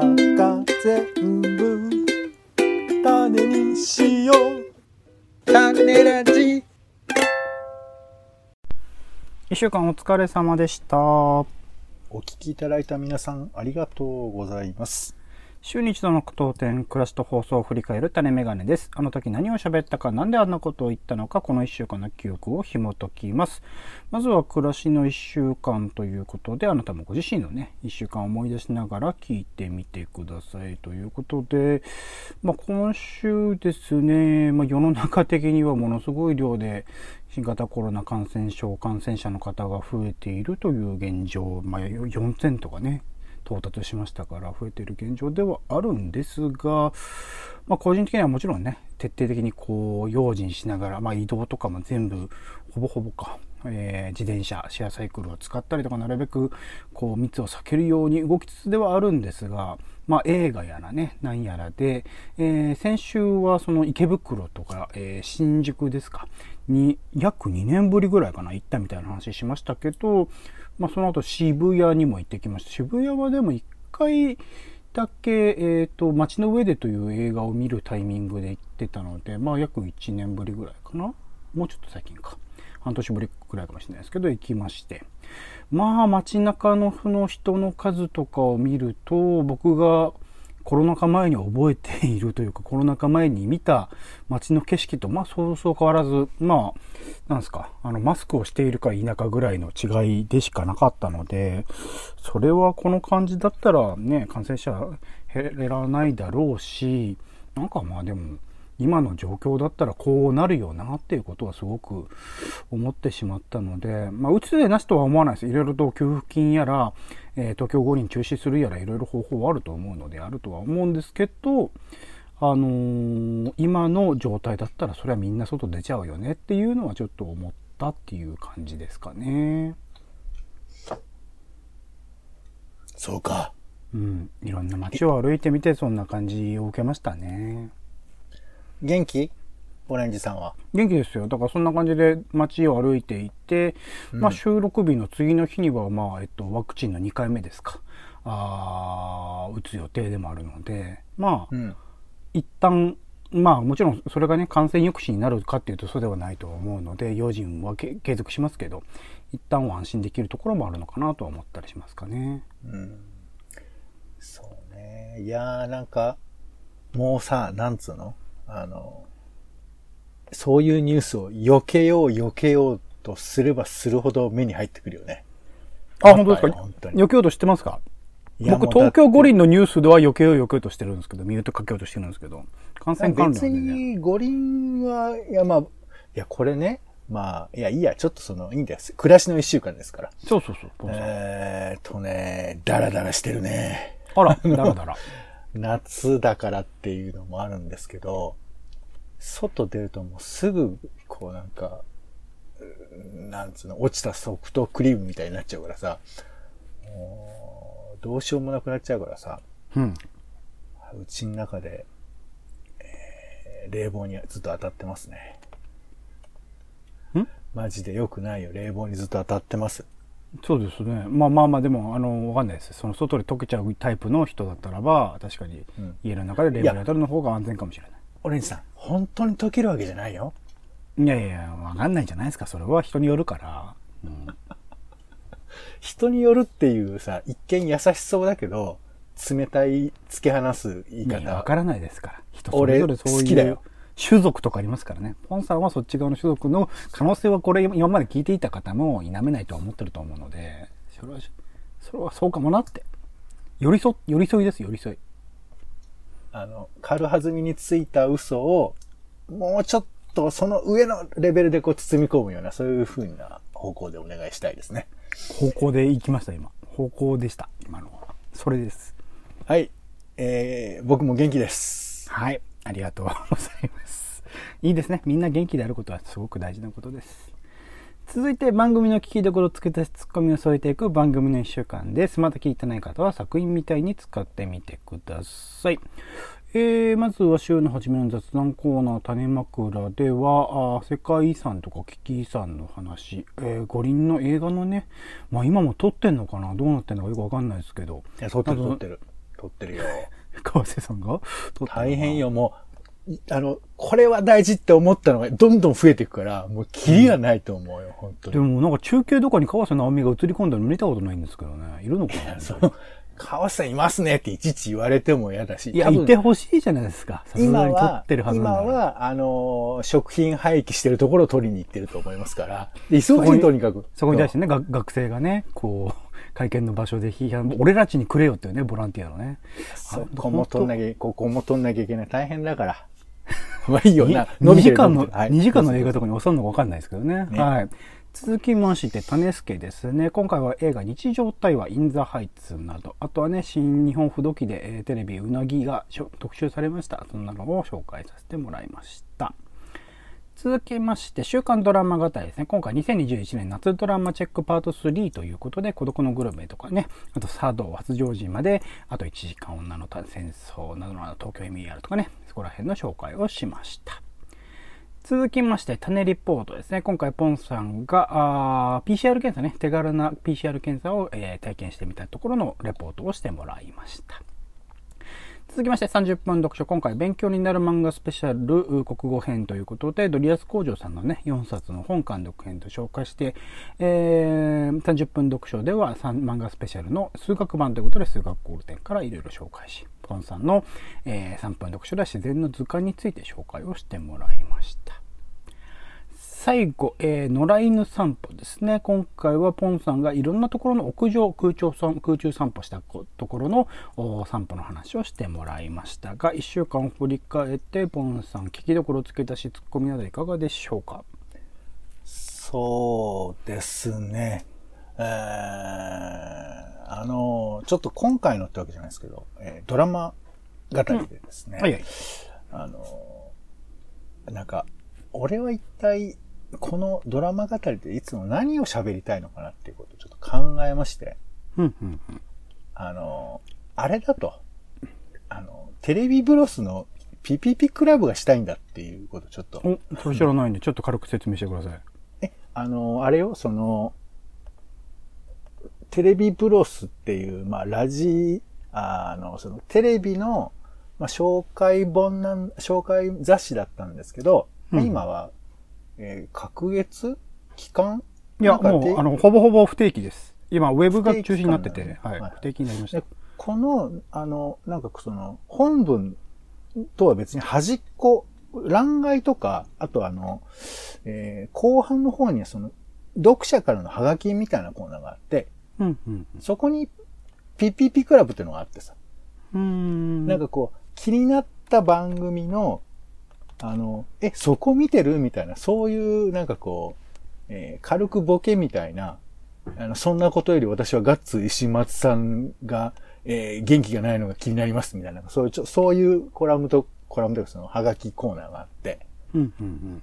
中全部種にしよう。種ラジ。一週間お疲れ様でした。お聞きいただいた皆さんありがとうございます週に一度の句読点、暮らしと放送を振り返る種メガネです。あの時何を喋ったか、なんであんなことを言ったのか、この一週間の記憶を紐解きます。まずは暮らしの一週間ということで、あなたもご自身のね、一週間を思い出しながら聞いてみてくださいということで、まあ今週ですね、まあ世の中的にはものすごい量で、新型コロナ感染症感染者の方が増えているという現状、まあ4000とかね、到達しましたから増えている現状ではあるんですが、まあ、個人的にはもちろんね徹底的にこう用心しながら、まあ、移動とかも全部ほぼほぼか、えー自転車シェアサイクルを使ったりとかなるべくこう密を避けるように動きつつではあるんですが、まあ、映画やらね何やらで、えー先週はその池袋とか、えー新宿ですかに約2年ぶりぐらいかな行ったみたいな話しましたけど、まあ、その後渋谷にも行ってきました。渋谷はでも1回だけ、えーと「街の上で」という映画を見るタイミングで行ってたので、まあ、約1年ぶりぐらいかな。もうちょっと最近か。半年ぶりくらいかもしれないですけど行きまして。まあ街中のその人の数とかを見ると僕がコロナ禍前に覚えているというかコロナ禍前に見た街の景色とまあそうそう変わらずまあなんですかあのマスクをしているか否かぐらいの違いでしかなかったのでそれはこの感じだったらね感染者減らないだろうしなんかまあでも今の状況だったらこうなるよなっていうことはすごく思ってしまったので、まあ、うつでなしとは思わないです。いろいろと給付金やら、えー東京五輪中止するやらいろいろ方法はあると思うのであるとは思うんですけど、あのー今の状態だったらそれはみんな外出ちゃうよねっていうのはちょっと思ったっていう感じですかね。そうかうん。いろんな街を歩いてみてそんな感じを受けましたね。元気？オレンジさんは。元気ですよ。だからそんな感じで街を歩いていて、まあ収録日の次の日には、まあ、えっと、ワクチンの2回目ですか。あー打つ予定でもあるので、まあ、ん。一旦、まあもちろんそれがね、感染抑止になるかっていうとそうではないとは思うので、用心はけ継続しますけど、一旦は安心できるところもあるのかなとは思ったりしますかね。そうね。いやーなんかもうさなんつうの？あのそういうニュースを避けよう避けようとすればするほど目に入ってくるよねあ、本当ですか？本当に避けようとしてますか？僕、東京五輪のニュースでは避けよう避けようとしてるんですけど、ミュートかけようとしてるんですけど、感染関別連でね。に五輪は、いやまあ、いやこれね、まあ、いやいいや、ちょっとその、いいんです。暮らしの一週間ですから。そうそうそう。えーっとね、ダラダラしてるね。あら、だらだら。夏だからっていうのもあるんですけど、外出るともうすぐ、こうなんか、うんなんつうの、落ちたソフトクリームみたいになっちゃうからさ、もうどうしようもなくなっちゃうからさ、うん。うちの中で、えー冷房にずっと当たってますね。ん？マジで良くないよ。冷房にずっと当たってます。そうですね。まあまあまあ、でも、あの、わかんないです。その外で溶けちゃうタイプの人だったらば、確かにん家の中で冷房に当たるの方が安全かもしれない。オレンジさん、本当に溶けるわけじゃないよ。いやいやわかんないじゃないですか。それは人によるから。うん、人によるっていうさ、一見優しそうだけど、冷たい突き放す言いいやいや、わ方。からないですから。人それぞれそういう俺好きだよ種族とかありますからね。ポンさんはそっち側の種族の可能性はこれ今まで聞いていた方も否めないとは思ってると思うので、それは、それはそうかもなって。寄り添、寄り添いです、寄り添い。あの、軽はずみについた嘘を、もうちょっとその上のレベルでこう包み込むような、そういう風な方向でお願いしたいですね。方向で行きました、今。方向でした、今のは。それです。はい。えー、僕も元気です。はい。ありがとうございます。いいですね。みんな元気であることはすごく大事なことです。続いて番組の聞きどころをつけたツッコミを添えていく番組の一週間です。まだ聞いてない方は作品みたいに使ってみてください。えー、まずは週の初めの雑談コーナー種枕では、あー世界遺産とか危機遺産の話、えー五輪の映画のね、まあ今も撮ってんのかな？どうなってんのかよくわかんないですけど、いや、撮ってる撮ってる。撮ってるよ。川瀬さんが？大変よ、もう。いあの、これは大事って思ったのがどんどん増えていくから、もうキリがないと思うよ、本当に。でもなんか中継とかに川瀬直美が映り込んだの見たことないんですけどね。いるのかな その、川瀬さんいますねっていちいち言われても嫌だし。いや、いてほしいじゃないですか。今はってる、はずなんだから。今は、あのー食品廃棄してるところを取りに行ってると思いますから。で忙しいとにかく。そこに対してね、が学生がね、こう、会見の場所で批判、俺たちにくれよっていうね、ボランティアのね。そこも取んなきゃ、ここも取んなきゃいけない。大変だから。まあいいよな。伸2びてる時間の、はい2時間の映画とかに収るのかわかんないですけどね。ねはい。続きまして、種助ですね。今回は映画日常対話インザハイツなど、あとはね、新日本不動機で、えーテレビうなぎが特集されました。そんなのを紹介させてもらいました。続きまして、週刊ドラマ語りですね。今回2021年夏ドラマチェックパート3ということで、孤独のグルメとかね、あと茶道、発情人まで、あと1時間女の戦争などの東京 MER とかね、そこら辺の紹介をしました。続きまして、種リポートですね。今回、ポンさんが、あ PCR 検査ね、手軽な PCR 検査を、えー体験してみたところのレポートをしてもらいました。続きまして30分読書。今回勉強になる漫画スペシャル国語編ということで、ドリアス工場さんのね、4冊の本監督編と紹介して、えー30分読書では漫画スペシャルの数学版ということで、数学ゴールデンからいろいろ紹介し、ポンさんの、えー3分読書では自然の図鑑について紹介をしてもらいました。最後、えー野良犬散歩ですね。今回はポンさんがいろんなところの屋上空中散空中散歩したこところのお散歩の話をしてもらいましたが、1週間を振り返って、ポンさん聞きどころつけたし、ツッコミなどいかがでしょうか？そうですね。えー、あの、ちょっと今回のってわけじゃないですけど、えードラマ語りでですね、はいはい。あの、なんか、俺は一体、このドラマ語りでいつも何を喋りたいのかなっていうことをちょっと考えまして、うんうんうん。あの、あれだと、あの、テレビブロスのピピピクラブがしたいんだっていうことをちょっと、お、それ知らないんで、ちょっと軽く説明してください。え、あの、あれよ、その、テレビブロスっていう、まあ、ラジ、あの、その、テレビの、まあ、紹介本なん、紹介雑誌だったんですけど、まあうん今は、えー、隔月？期間？いや、もう、あの、ほぼほぼ不定期です。今、ウェブが中心になってて、不定期間なんだはい。はい不定期になりましたで。この、あの、なんかその、本文とは別に端っこ、欄外とか、あとあの、えー後半の方にはその、読者からのハガキみたいなコーナーがあって、うんうんそこに、ピピピクラブっていうのがあってさ、うん。なんかこう、気になった番組の、あの、え、そこ見てる？みたいな、そういう、なんかこう、えー軽くボケみたいな、あの、そんなことより私はガッツ石松さんが、えー元気がないのが気になりますみたいな、そういうちょ、そういうコラムと、コラムというかその、ハガキコーナーがあって、うんうん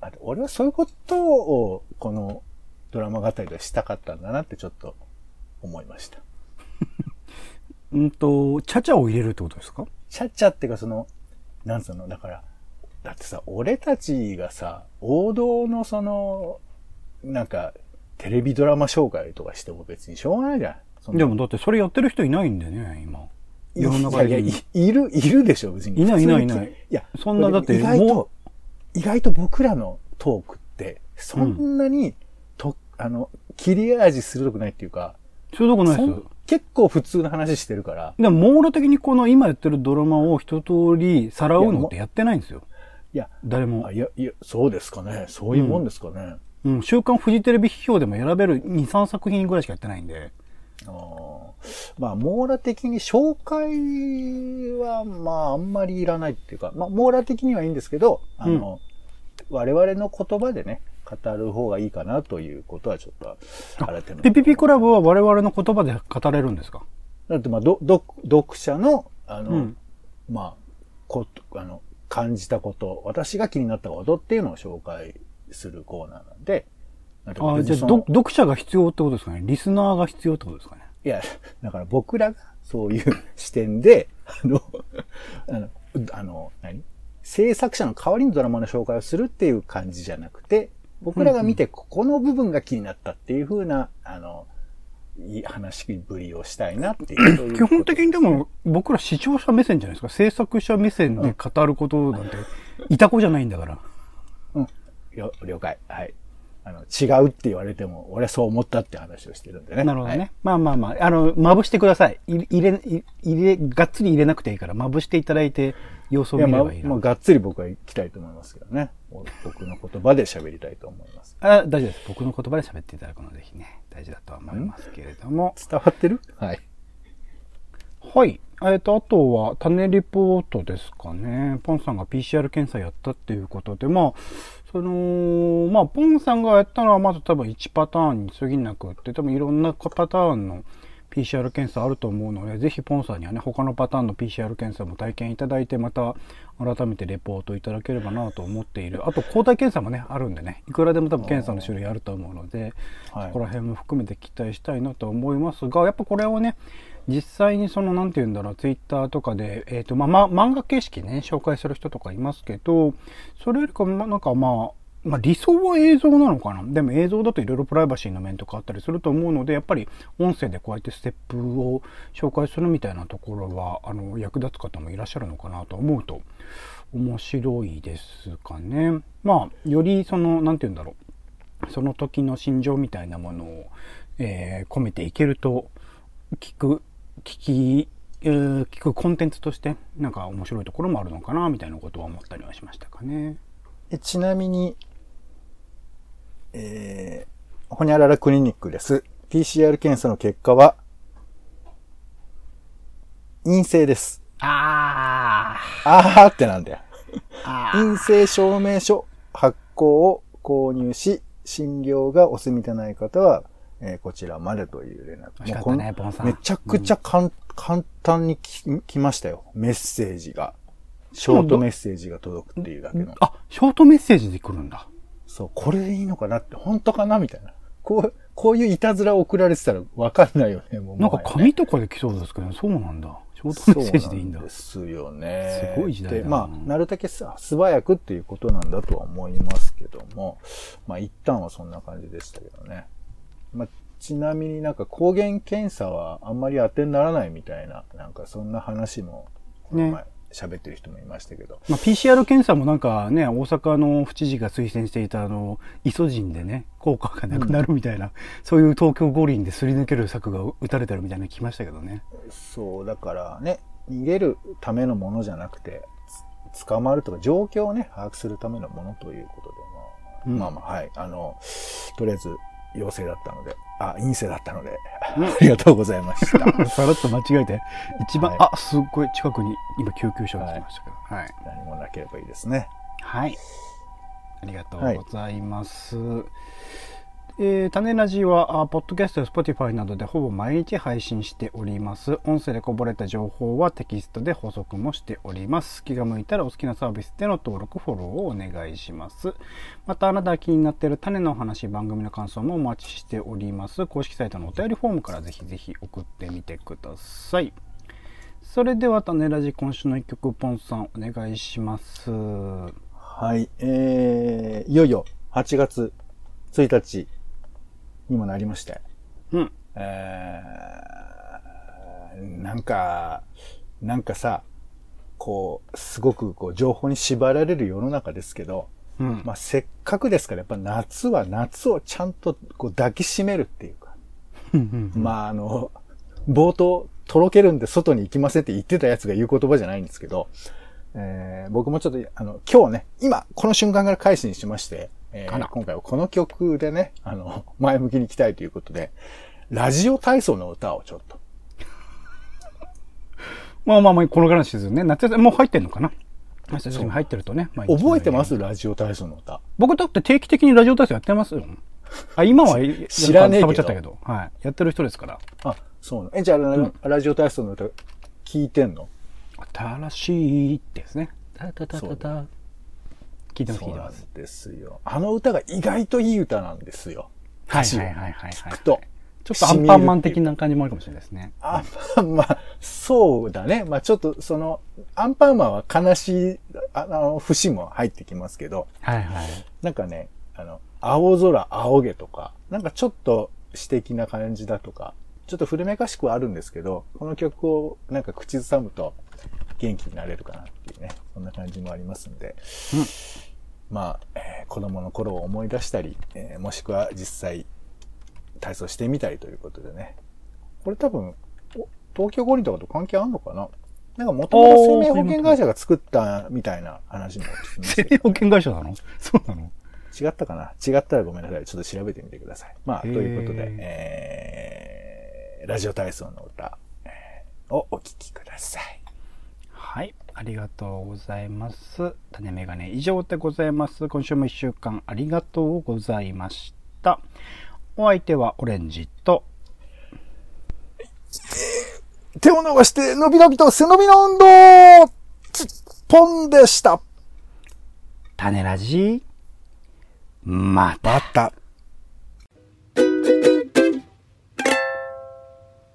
あ俺はそういうことを、このドラマ語りでしたかったんだなってちょっと思いました。うん。うんと、ちゃちゃを入れるってことですか？ちゃっちゃっていうかその、なんつうの、だから、だってさ、俺たちがさ、王道のその、なんか、テレビドラマ紹介とかしても別にしょうがないじゃん。でもだってそれやってる人いないんでね、今。世の中いやいに。やいいる、いるでしょ、別に。いないいないいないいや、そんなだって意外もと、意外と僕らのトークって、そんなに、と、あの、切れ味鋭くないっていうか、そういうとこないですよ。結構普通の話してるから、でも網羅的にこの今やってるドラマを一通りさらうのってやってないんですよ。いや、誰もあ。いや、いや、そうですかね。そういうもんですかね。うん、週刊フジテレビ批評でも選べる2、3作品ぐらいしかやってないんで。あーまあ、網羅的に紹介は、まあ、あんまりいらないっていうか、まあ、網羅的にはいいんですけど、あの、我々の言葉でね、語る方がいいかなということはちょっと、改めて。ピピピクラブは我々の言葉で語れるんですか？だって、まあ、ど、ど、読者の、あの、うんまあ、こと、あの、感じたこと、私が気になったことっていうのを紹介するコーナーなんで、あじゃあど、読者が必要ってことですかね？リスナーが必要ってことですかね？いや、だから僕らがそういう視点で、あの、あの、あの何？制作者の代わりにドラマの紹介をするっていう感じじゃなくて、僕らが見てここの部分が気になったっていう風な、あの、いい話ぶりをしたいなっていう。基本的にでも、僕ら視聴者目線じゃないですか。制作者目線で語ることなんて、いた子じゃないんだから。了了解。はい。あの、違うって言われても、俺はそう思ったって話をしてるんでね。なるほどね。はいまあまあまあ、あの、まぶしてください。い入れ、い入れ、がっつり入れなくていいから、まぶしていただいて、様子をいや、まあ、見ればいいな。もうがっつり僕は行きたいと思いますけどね。僕の言葉で喋りたいと思います。あ大丈夫です。僕の言葉で喋っていただくのはぜひね、大事だとは思いますけれども。伝わってる？はい。はい。えっ、と、あとは、種リポートですかね。ポンさんが PCR 検査やったっていうことで、まあ、その、まあ、ポンさんがやったのはまず多分1パターンに過ぎなくって、多分いろんなパターンの PCR 検査あると思うので、ぜひポンさんにはね、他のパターンの PCR 検査も体験いただいて、また改めてレポートいただければなと思っている。あと、抗体検査もね、あるんでね、いくらでも多分検査の種類あると思うので、はいそこら辺も含めて期待したいなと思いますが、やっぱこれをね、実際にその、なんて言うんだろう、ツイッターとかで、えっ、と、まあ、ま、漫画形式ね、紹介する人とかいますけど、それよりか、ま、なんかまあ、まあ、理想は映像なのかな？でも映像だといろいろプライバシーの面とかあったりすると思うので、やっぱり音声でこうやってステップを紹介するみたいなところは、あの、役立つ方もいらっしゃるのかなと思うと、面白いですかね。まあ、よりその、なんて言うんだろう。その時の心情みたいなものを、えー込めていけると、聞く、聞き、聞くコンテンツとして、なんか面白いところもあるのかな、みたいなことは思ったりはしましたかね。えちなみに、えー、ほにゃららクリニックです。PCR 検査の結果は、陰性です。ああーってなんだよ。あ陰性証明書発行を購入し、診療がお済みでない方は、えーこちらまでという連絡。ねめちゃくちゃかん、簡単にき来ましたよ。メッセージが。ショートメッセージが届くっていうだけの。あ、ショートメッセージで来るんだ。そう、これでいいのかなって、本当かなみたいな。こう、こういういたずら送られてたらわかんないよね、もう。なんか紙とかで来そうですけど、そうなんだ。ショートメッセージでいいんだ。そうですよね。すごい時代だまあ、なるだけさ素早くっていうことなんだとは思いますけども、まあ一旦はそんな感じでしたけどね。まあ、ちなみになんか抗原検査はあんまり当てにならないみたいな、なんかそんな話も、この前喋ってる人もいましたけど。まあ、PCR 検査もなんかね、大阪の府知事が推薦していたあの、イソジンでね、効果がなくなるみたいな、そういう東京五輪ですり抜ける策が打たれてるみたいなの聞きましたけどね。そう、だからね、逃げるためのものじゃなくて、つ捕まるとか状況をね、把握するためのものということで、うんまあ、まあまあ、はい。あの、とりあえず、陽性だったので、あ、陰性だったので、ありがとうございました。さらっと間違えて、一番、はいあ、すっごい近くに今救急車が来ましたけど。はい。何もなければいいですね。はい。ありがとうございます。えー、種ラジは、あポッドキャストや Spotify などでほぼ毎日配信しております。音声でこぼれた情報はテキストで補足もしております。気が向いたらお好きなサービスでの登録、フォローをお願いします。また、あなたが気になっている種の話、番組の感想もお待ちしております。公式サイトのお便りフォームからぜひぜひ送ってみてください。それでは、種ラジ今週の一曲、ポンさんお願いします。はい。えー、いよいよ8月1日にもなりまして、うん。えー、なんか、なんかさ、こう、すごくこう情報に縛られる世の中ですけど、うん。まあ、せっかくですから、やっぱ夏は夏をちゃんとこう抱きしめるっていうか、まあ、あの、冒頭、とろけるんで外に行きませんって言ってたやつが言う言葉じゃないんですけど、えー僕もちょっと、あの、今日ね、今、この瞬間から改心しまして、えー今回はこの曲でね、あの、前向きに行きたいということで、ラジオ体操の歌をちょっと。まあまあまあ、この話ですよね。夏休み、もう入ってんのかな？夏休み入ってるとね。まあ覚えてます？ラジオ体操の歌。僕だって定期的にラジオ体操やってますよ。あ、今は、知らねえけどサちゃったけど。はい。やってる人ですから。あ、そうなの。え、じゃあ、ララジオ体操の歌、聞いてんの？新しいってですね。タタタタタ。聞いてます、聞そなんいうてます。ですよ。あの歌が意外といい歌なんですよ。はいはいはいはいはい。聞くと。ちょっとアンパンマン的な感じもあるかもしれないですね。アンパンマン、そうだね。まあちょっとその、アンパンマンは悲しい、ああの、節も入ってきますけど、はいはい。なんかね、あの、青空、青毛とか、なんかちょっと詩的な感じだとか、ちょっと古めかしくはあるんですけど、この曲をなんか口ずさむと元気になれるかなっていうね、そんな感じもありますんで、まあ、えー子供の頃を思い出したり、えーもしくは実際体操してみたりということでね。これ多分、お東京五輪とかと関係あんのかな？なんかもともと生命保険会社が作ったみたいな話も聞きますけど生命保険会社なの？そうなの？違ったかな？違ったらごめんなさい。ちょっと調べてみてください。まあ、ということで、えー、ラジオ体操の歌えーをお聴きください。はい。ありがとうございます。種メガネ以上でございます。今週も一週間ありがとうございました。お相手はオレンジと、手を伸ばして、伸び伸びと背伸びの運動つっぽんでした。種ラジ、また。また。